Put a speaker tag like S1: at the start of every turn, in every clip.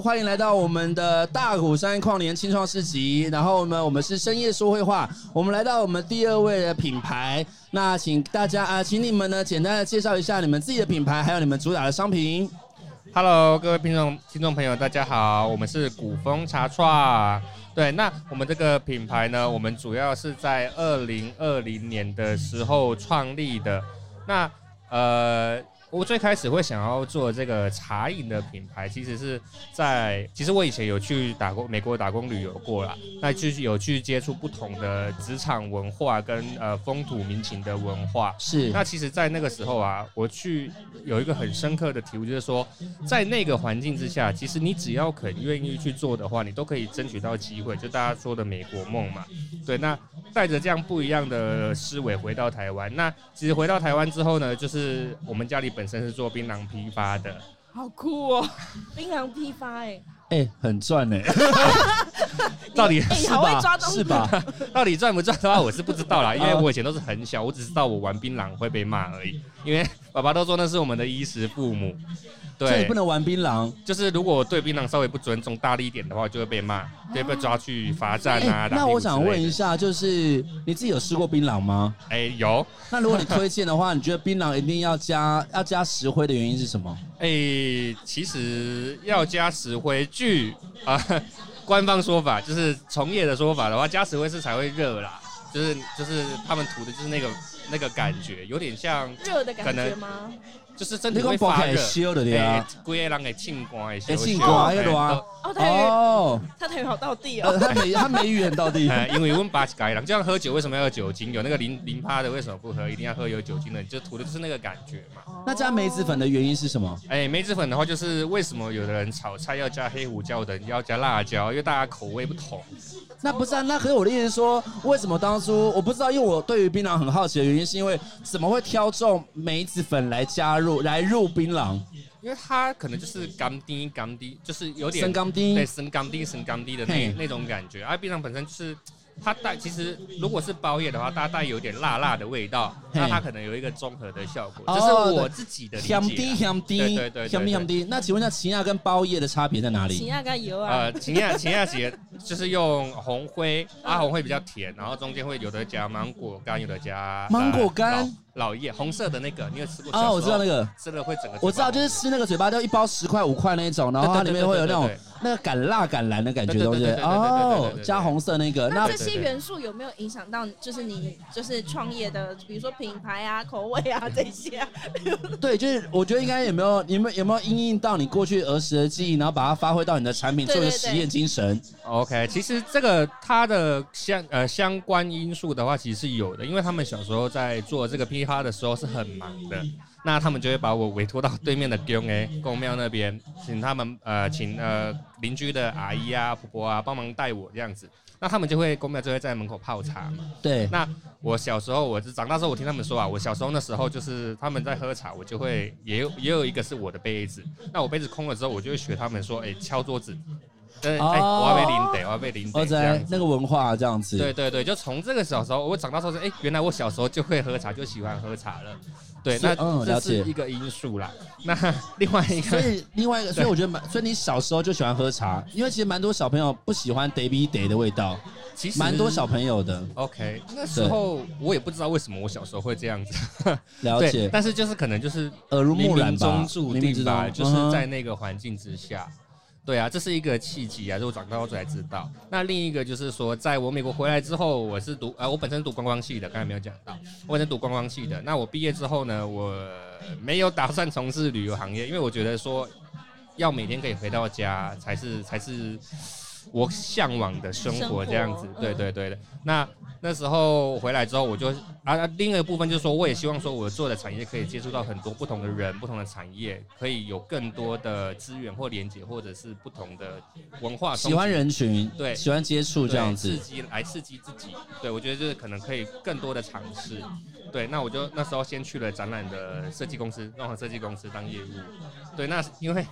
S1: 欢迎来到我们的大虎山矿联青创市集。然后呢，我们是深夜说绘话。我们来到我们第二位的品牌，那请大家啊，请你们呢简单的介绍一下你们自己的品牌，还有你们主打的商品。
S2: Hello，各位听众听众朋友，大家好，我们是古风茶创。对，那我们这个品牌呢，我们主要是在二零二零年的时候创立的。那呃。我最开始会想要做这个茶饮的品牌，其实是在其实我以前有去打工，美国打工旅游过啦，那就是有去接触不同的职场文化跟呃风土民情的文化。
S1: 是。
S2: 那其实，在那个时候啊，我去有一个很深刻的体悟，就是说，在那个环境之下，其实你只要肯愿意去做的话，你都可以争取到机会，就大家说的美国梦嘛。对。那带着这样不一样的思维回到台湾，那其实回到台湾之后呢，就是我们家里本身是做槟榔批发的，
S3: 好酷哦！槟榔批发，哎，
S1: 哎，很赚哎，
S2: 到底
S3: 是吧？
S1: 是吧？
S2: 到底赚不赚的话，我是不知道啦，因为我以前都是很小，我只知道我玩槟榔会被骂而已，因为爸爸都说那是我们的衣食父母。对，
S1: 所以不能玩槟榔，
S2: 就是如果对槟榔稍微不尊重、大力一点的话，就会被骂，就会被抓去罚站啊。
S1: 欸、那我想问一下，就是你自己有吃过槟榔吗？
S2: 哎、欸，有。
S1: 那如果你推荐的话，你觉得槟榔一定要加要加石灰的原因是什么？
S2: 哎、欸，其实要加石灰，据啊官方说法，就是从业的说法的话，加石灰是才会热啦，就是就是他们涂的就是那个那个感觉，有点像
S3: 热的感觉吗？
S2: 就是身体会发热，
S1: 烧的对啊，
S2: 规个人会凊汗的，
S1: 会凊汗的啊。
S3: 哦，他哦，他台语好到地哦，
S1: 他美他美语很道地。
S2: 因为我们巴西盖人，就像喝酒为什么要有酒精？有那个零零趴的为什么不喝？一定要喝有酒精的，就涂的就是那个感觉嘛。
S1: 那加梅子粉的原因是什么？
S2: 哎，梅子粉的话，就是为什么有的人炒菜要加黑胡椒的，要加辣椒，因为大家口味不同。
S1: 那不是啊，那可是我的意思说，为什么当初我不知道？因为我对于槟榔很好奇的原因，是因为怎么会挑中梅子粉来加入来入槟榔？
S2: 因为它可能就是甘低甘低，就是有点
S1: 生甘低，
S2: 对，生甘低深甘低的那那种感觉。而槟榔本身就是。它带其实如果是包叶的话，它带有点辣辣的味道，那它可能有一个综合的效果。这是我自己的理解。香
S1: 滴香滴，对对对，香滴香滴。那请问一下，芹亚跟包叶的差别在哪里？
S3: 芹亚跟油啊。
S2: 呃，芹亚芹亚姐就是用红灰，阿红会比较甜，然后中间会有的加芒果干，有的加
S1: 芒果干。
S2: 老叶红色的那个，你有吃过？
S1: 哦，我知道那个，
S2: 吃了会整个。
S1: 我知道，就是吃那个嘴巴就一包十块五块那种，然后它里面会有那种那个橄辣橄蓝的感觉，对不对。哦，加红色那个。
S3: 那这些元素有没有影响到，就是你就是创业的，比如说品牌啊、口味啊这些？
S1: 对，就是我觉得应该有没有，有没有有没有因应到你过去儿时的记忆，然后把它发挥到你的产品，做一个实验精神。
S2: OK，其实这个它的相呃相关因素的话，其实是有的，因为他们小时候在做这个 P。他的时候是很忙的，那他们就会把我委托到对面的宫诶宫庙那边，请他们呃请呃邻居的阿姨啊婆婆啊帮忙带我这样子，那他们就会公庙就会在门口泡茶嘛。
S1: 对，
S2: 那我小时候我是长大之后我听他们说啊，我小时候那时候就是他们在喝茶，我就会也有也有一个是我的杯子，那我杯子空了之后，我就会学他们说，哎、欸、敲桌子。对，哎，我要被领得，我要被领得，这样
S1: 那个文化这样子。
S2: 对对对，就从这个小时候，我长大之后，哎，原来我小时候就会喝茶，就喜欢喝茶了。对，那
S1: 嗯
S2: 这
S1: 了解。
S2: 是一个因素啦。那 另外一个，
S1: 所以另外一个，所以我觉得蛮，所以你小时候就喜欢喝茶，因为其实蛮多小朋友不喜欢 day b day 的味道，
S2: 其实
S1: 蛮多小朋友的。
S2: OK，那时候我也不知道为什么我小时候会这样子，
S1: 了
S2: 对
S1: 解，
S2: 但是就是可能就是
S1: 耳濡目染
S2: 冥冥
S1: 吧
S2: 中，注定吧，就是在那个环境之下。对啊，这是一个契机啊，就我长大后才知道。那另一个就是说，在我美国回来之后，我是读呃，我本身读观光系的，刚才没有讲到，我本身读观光系的。那我毕业之后呢，我没有打算从事旅游行业，因为我觉得说，要每天可以回到家才是才是我向往的生活这样子对对对的。那那时候回来之后，我就啊，另一个部分就是说，我也希望说，我做的产业可以接触到很多不同的人、不同的产业，可以有更多的资源或连接，或者是不同的文化。
S1: 喜欢人群，
S2: 对
S1: 喜欢接触这样
S2: 子刺，激来刺激自己。对我觉得就是可能可以更多的尝试。对，那我就那时候先去了展览的设计公司，融合设计公司当业务。对，那因为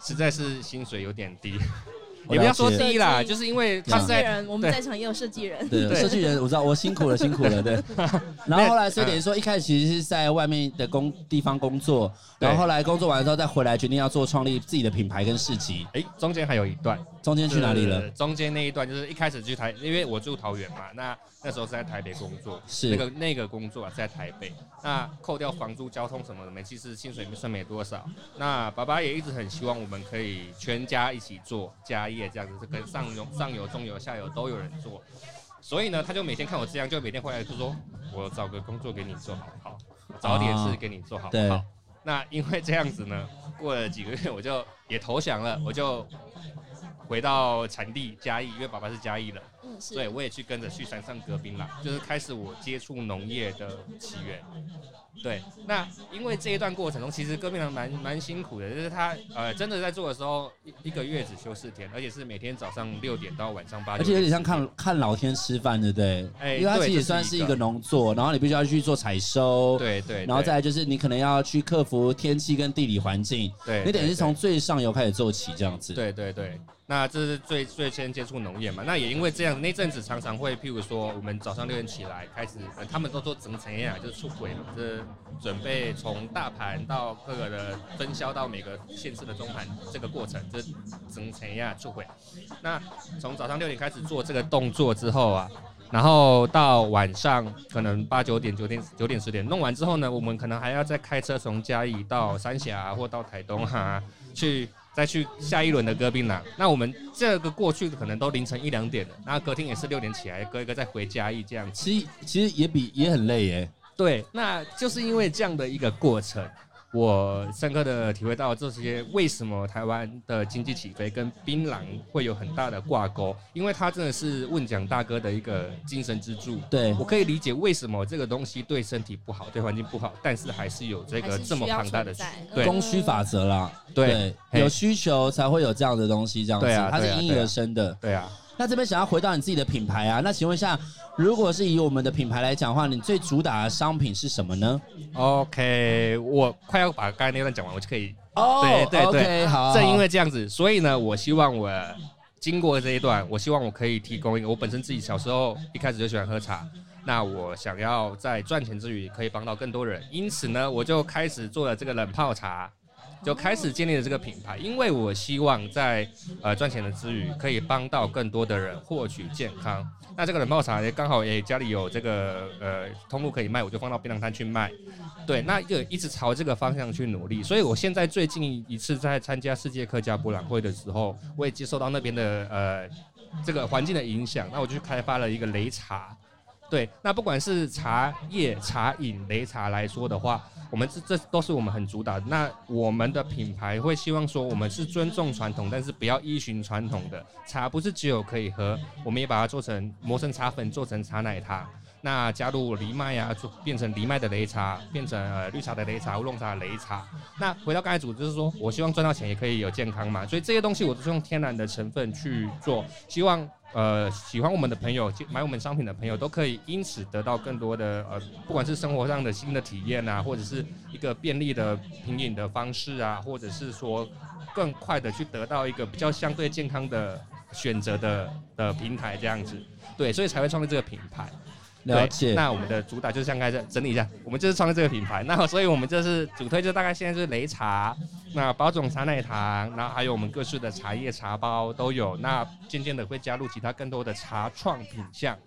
S2: 实在是薪水有点低。
S1: 我
S2: 也不要
S1: 说
S2: 低啦，就是因
S1: 为
S2: 他是在
S3: 设计人，我
S2: 们
S3: 在场也有设计人。
S2: 对，
S1: 设计人我知道，我辛苦了，辛苦了，对。然后后来，所以等于说一开始其实是在外面的工地方工作，然后后来工作完之后再回来，决定要做创立自己的品牌跟市集。
S2: 哎，中间还有一段，
S1: 中间去哪里了？
S2: 中间那一段就是一开始去台，因为我住桃园嘛，那那时候是在台北工作，
S1: 是
S2: 那个那个工作啊在台北，那扣掉房租、交通什么的没，其实薪水算没多少。那爸爸也一直很希望我们可以全家一起做家业这样子，是跟上游、上游、中游、下游都有人做。所以呢，他就每天看我这样，就每天回来就说：“我找个工作给你做好不好？我找点事给你做好不好？”
S1: 对
S2: 那因为这样子呢，过了几个月，我就也投降了，我就回到产地嘉义，因为爸爸是嘉义人，
S3: 是。
S2: 对我也去跟着去山上割槟榔，就是开始我接触农业的起源。对，那因为这一段过程中，其实割槟榔蛮蛮辛苦的，就是他呃真的在做的时候，一一个月只休四天，而且是每天早上六点到晚上八点，
S1: 而且有点像看看老天吃饭，对不对？
S2: 哎
S1: 因为它其实也算是一个农作，然后你必须要去做采收，
S2: 对对，
S1: 然后再来就是你可能要去克服天气跟地理环境，
S2: 对，
S1: 你等于是
S2: 从
S1: 最上游开始做起这样子。
S2: 对对对，那这是最最先接触农业嘛。那也因为这样，那阵子常常会，譬如说，我们早上六点起来开始，他们都做整层呀，就是出轨嘛，就是准备从大盘到各个的分销到每个县市的中盘这个过程，就是整层呀出轨。那从早上六点开始做这个动作之后啊。然后到晚上可能八九点、九点、九点十点弄完之后呢，我们可能还要再开车从嘉义到三峡或到台东哈、去再去下一轮的歌槟榔。那我们这个过去可能都凌晨一两点了，那隔天也是六点起来，隔一个再回嘉义这样。
S1: 其实其实也比也很累耶。
S2: 对，那就是因为这样的一个过程。我深刻的体会到这些为什么台湾的经济起飞跟槟榔会有很大的挂钩，因为它真的是问蒋大哥的一个精神支柱。
S1: 对
S2: 我可以理解为什么这个东西对身体不好，对环境不好，但是还是有这个这么庞大的需
S1: 供需法则啦，
S2: 对
S1: 有需求才会有这样的东西，这样子，
S2: 对啊
S1: 它是因
S2: 应
S1: 而生的。
S2: 对啊。
S1: 那这边想要回到你自己的品牌啊，那请问一下，如果是以我们的品牌来讲的话，你最主打的商品是什么呢
S2: ？OK，我快要把刚才那段讲完，我就可以。
S1: 哦
S2: 对
S1: 对对
S2: 正因为这样子，所以呢，我希望我经过这一段，我希望我可以提供一个，我本身自己小时候一开始就喜欢喝茶，那我想要在赚钱之余可以帮到更多人，因此呢，我就开始做了这个冷泡茶。就开始建立了这个品牌，因为我希望在呃赚钱的之余，可以帮到更多的人获取健康。那这个冷泡茶也刚好也家里有这个呃通路可以卖，我就放到槟榔摊去卖。对，那就一直朝这个方向去努力。所以我现在最近一次在参加世界客家博览会的时候，我也接受到那边的呃这个环境的影响，那我就去开发了一个擂茶。对，那不管是茶叶、茶饮、擂茶来说的话。我们这这都是我们很主打。那我们的品牌会希望说，我们是尊重传统，但是不要依循传统的茶，不是只有可以喝，我们也把它做成磨成茶粉，做成茶奶茶。那加入藜麦啊，做变成藜麦的擂茶，变成呃绿茶的擂茶、乌龙茶的擂茶。那回到刚才主，就是说我希望赚到钱也可以有健康嘛，所以这些东西我都是用天然的成分去做，希望。呃，喜欢我们的朋友，买我们商品的朋友，都可以因此得到更多的呃，不管是生活上的新的体验啊，或者是一个便利的品饮的方式啊，或者是说更快的去得到一个比较相对健康的选择的的平台这样子，对，所以才会创立这个品牌。
S1: 了解。
S2: 那我们的主打就是像刚才整理一下，我们就是创立这个品牌。那所以我们就是主推，就大概现在就是擂茶，那包种茶奶糖，然后还有我们各式的茶叶茶包都有。那渐渐的会加入其他更多的茶创品项。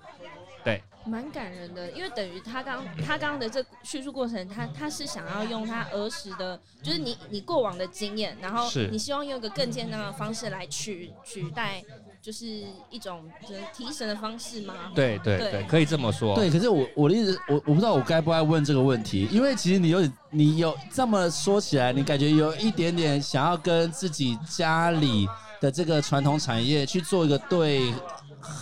S2: 对，
S3: 蛮感人的，因为等于他刚他刚刚的这叙述过程，他他是想要用他儿时的，就是你你过往的经验，然后你希望用一个更健康的方式来取取代。就是一种就是提神的方式吗？
S2: 对对对，对，可以这么说。
S1: 对，可是我我的意思，我我不知道我该不该问这个问题，因为其实你有你有这么说起来，你感觉有一点点想要跟自己家里的这个传统产业去做一个对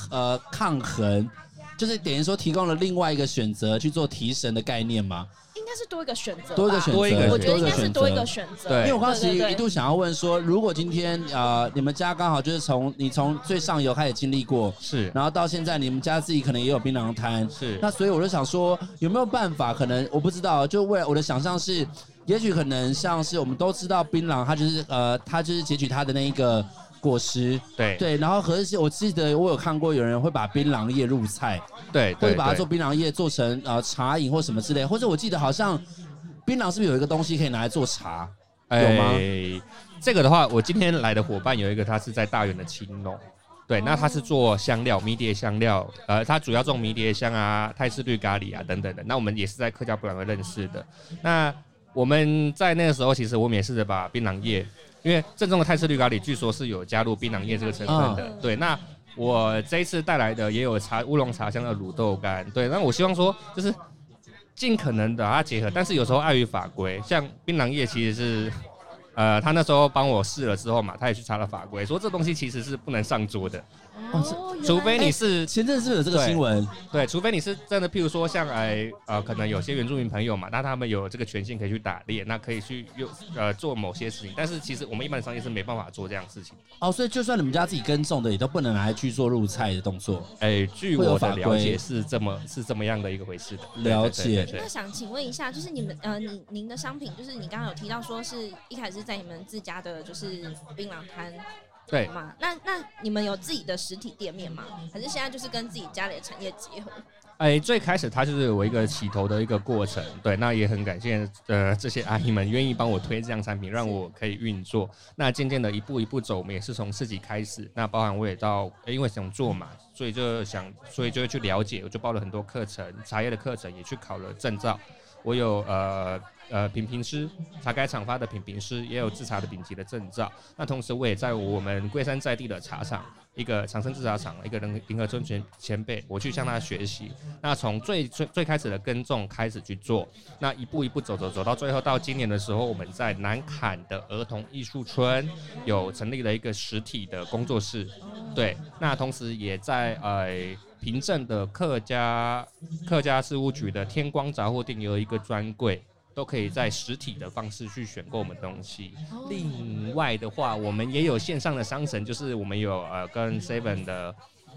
S1: 呃抗衡，就是等于说提供了另外一个选择去做提神的概念吗？
S3: 应该是多一个选择，
S1: 多一个选择，
S3: 我觉得应该是多一个选择。
S1: 对，因为我刚刚其实一度想要问说，如果今天呃你们家刚好就是从你从最上游开始经历过，
S2: 是，
S1: 然后到现在你们家自己可能也有槟榔摊，
S2: 是，
S1: 那所以我就想说，有没有办法？可能我不知道，就未来我的想象是，也许可能像是我们都知道槟榔，它就是呃，它就是截取它的那一个。果实，
S2: 对
S1: 对，然后可是我记得我有看过有人会把槟榔叶入菜，
S2: 对，
S1: 会把它做槟榔叶做成呃茶饮或什么之类，或者我记得好像槟榔是不是有一个东西可以拿来做茶？有吗？
S2: 欸，这个的话，我今天来的伙伴有一个，他是在大园的青农，对，那他是做香料迷迭香料，呃，他主要种迷迭香啊、泰式绿咖喱啊等等的。那我们也是在客家博览会认识的。那我们在那个时候，其实我们也试着把槟榔叶。因为正宗的泰式绿咖喱据说是有加入槟榔叶这个成分的，对。那我这一次带来的也有茶乌龙茶香的卤豆干，对。那我希望说就是尽可能的把它结合，但是有时候碍于法规，像槟榔叶其实是，呃，他那时候帮我试了之后嘛，他也去查了法规，说这东西其实是不能上桌的。
S3: 哦，
S2: 除非你是
S1: 前阵子有这个新闻，
S2: 对，除非你是真的，譬如说像哎呃，可能有些原住民朋友嘛，那他们有这个权限可以去打猎，那可以去用呃做某些事情，但是其实我们一般的商业是没办法做这样的事情。
S1: 哦，所以就算你们家自己耕种的，也都不能拿来去做入菜的动作。
S2: 哎，据我的了解是这么是这么样的一个回事的。
S1: 了解。
S3: 那想请问一下，就是你们呃，你您的商品，就是你刚刚有提到说是一开始是在你们自家的，就是槟榔摊。
S2: 对
S3: 嘛？那那你们有自己的实体店面吗？还是现在就是跟自己家里的产业结合？
S2: 哎，最开始它就是我一个起头的一个过程。对，那也很感谢呃这些阿姨们愿意帮我推这样产品，让我可以运作。那渐渐的一步一步走，我们也是从自己开始。那包含我也到，因为想做嘛，所以就想，所以就会去了解，我就报了很多课程，茶叶的课程也去考了证照。我有呃。呃，品评师，茶改厂发的品评师，也有制茶的顶级的证照。那同时，我也在我们龟山在地的茶厂，一个长生制茶厂，一个人林和春前前辈，我去向他学习。那从最最最开始的耕种开始去做，那一步一步走走走到最后，到今年的时候，我们在南坎的儿童艺术村有成立了一个实体的工作室。对，那同时也在呃平镇的客家客家事务局的天光杂货店有一个专柜。都可以在实体的方式去选购我们东西。另外的话，我们也有线上的商城，就是我们有呃跟 Seven 的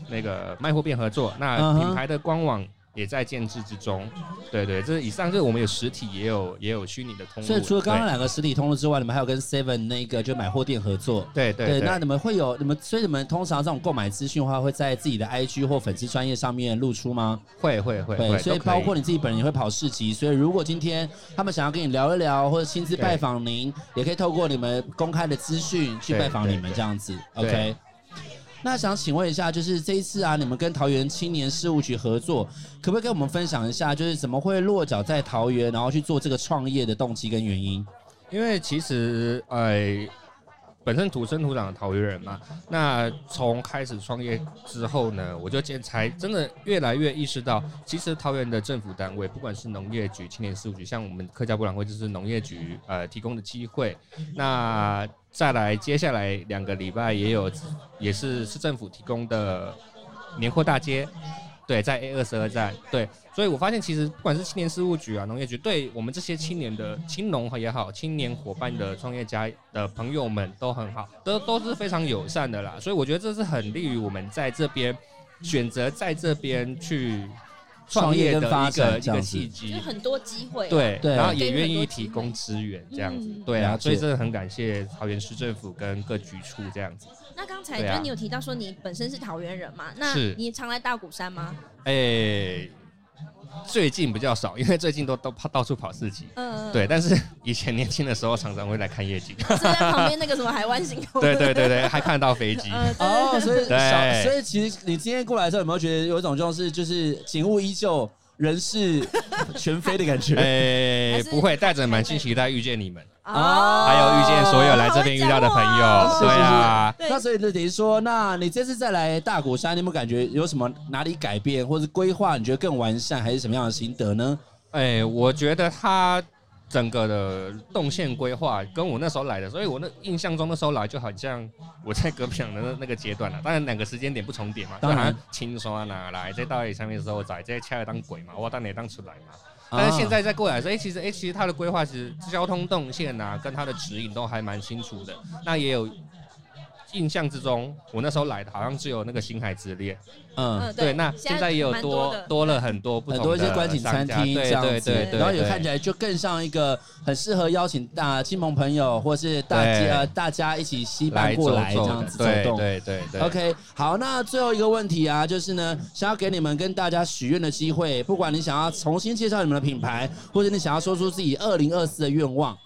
S2: 那个卖货店合作，那品牌的官网。也在建制之中，对对，这以上就是我们有实体，也有也有虚拟的通路。
S1: 所以除了刚刚两个实体通路之外，你们还有跟 Seven 那个就买货店合作。
S2: 对对对，
S1: 对。那你们会有你们，所以你们通常这种购买资讯的话，会在自己的 IG 或粉丝专业上面露出吗？
S2: 会会会。
S1: 对，所以包括你自己本人也会跑市集，所以如果今天他们想要跟你聊一聊，或者亲自拜访您，也可以透过你们公开的资讯去拜访你们这样子。OK。那想请问一下，就是这一次啊，你们跟桃园青年事务局合作，可不可以跟我们分享一下，就是怎么会落脚在桃园，然后去做这个创业的动机跟原因？
S2: 因为其实，哎。本身土生土长的桃园人嘛，那从开始创业之后呢，我就见才真的越来越意识到，其实桃园的政府单位，不管是农业局、青年事务局，像我们客家博览会就是农业局呃提供的机会，那再来接下来两个礼拜也有，也是市政府提供的年货大街。对，在 A 二十二站，对，所以我发现其实不管是青年事务局啊、农业局，对我们这些青年的青农也好，青年伙伴的创业家的朋友们都很好，都都是非常友善的啦。所以我觉得这是很利于我们在这边选择在这边去创业的一个一个契机，
S3: 就很多机会、啊，
S2: 对，然后也愿意提供资源这样子，嗯、对啊，所以真的很感谢桃园市政府跟各局处这样子。
S3: 那刚才就你有提到说你本身是桃园人嘛？那你常来大鼓山吗？
S2: 哎、欸，最近比较少，因为最近都都跑到处跑市集。嗯，对。但是以前年轻的时候，常常会来看夜景。
S3: 是在旁边那个什么海湾星空。
S2: 对对对对，还看得到飞机。
S1: 哦，所以小，所以其实你今天过来的时候，有没有觉得有一种就是就是景物依旧，人事全非的感觉？
S2: 哎，不会，带着满心期待遇见你们。哦，还有遇见所有来这边遇到的朋友，对啊。
S1: 那所以就等于说，那你这次再来大鼓山，你有没有感觉有什么哪里改变，或是规划你觉得更完善，还是什么样的心得呢？
S2: 哎，我觉得他整个的动线规划跟我那时候来的，所以我那印象中那时候来就好像我在隔壁的那那个阶段了。当然两个时间点不重叠嘛，当然轻松啊，哪来在大理上面的时候在在恰当鬼嘛，我当哪当出来嘛。但是现在再过来说，哎，其实哎，其实它的规划其实交通动线啊，跟它的指引都还蛮清楚的。那也有印象之中，我那时候来的好像只有那个星海之恋。嗯，对。那现在也有多多了很多不同的
S1: 很多一些观景餐厅这样子，然后也看起来就更像一个很适合邀请大亲朋朋友或是大家大家一起携伴过来这样子走动。
S2: 对对对。
S1: OK，好，那最后一个问题啊，就是呢，想要给你们跟大家许愿的机会，不管你想要重新介绍你们的品牌，或者你想要说出自己二零二四的愿望。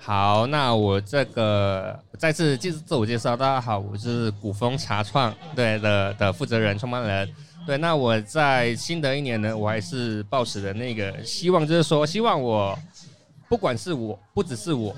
S2: 好，那我这个再次介自我介绍，大家好，我是古风茶创对的的负责人、创办人。对，那我在新的一年呢，我还是抱持的那个希望，就是说，希望我不管是我，不只是我，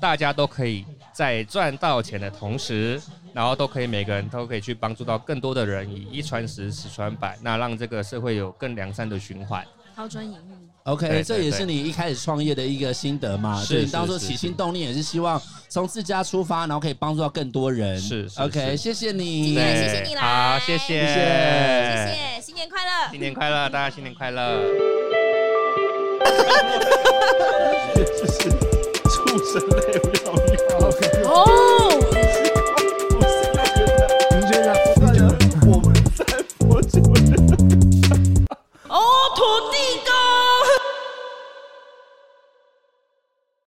S2: 大家都可以在赚到钱的同时，然后都可以每个人都可以去帮助到更多的人，以一传十，十传百，那让这个社会有更良善的循环。
S3: 抛砖引玉。
S1: OK，这也是你一开始创业的一个心得嘛？是，当初起心动念也是希望从自家出发，然后可以帮助到更多人。
S2: 是，是
S1: ，OK，谢谢你，
S3: 今天谢谢你来，
S2: 好，谢谢，
S1: 谢谢，
S3: 谢谢，新年快乐，
S2: 新年快乐，大家新年快乐。
S1: 这是畜生类，不要。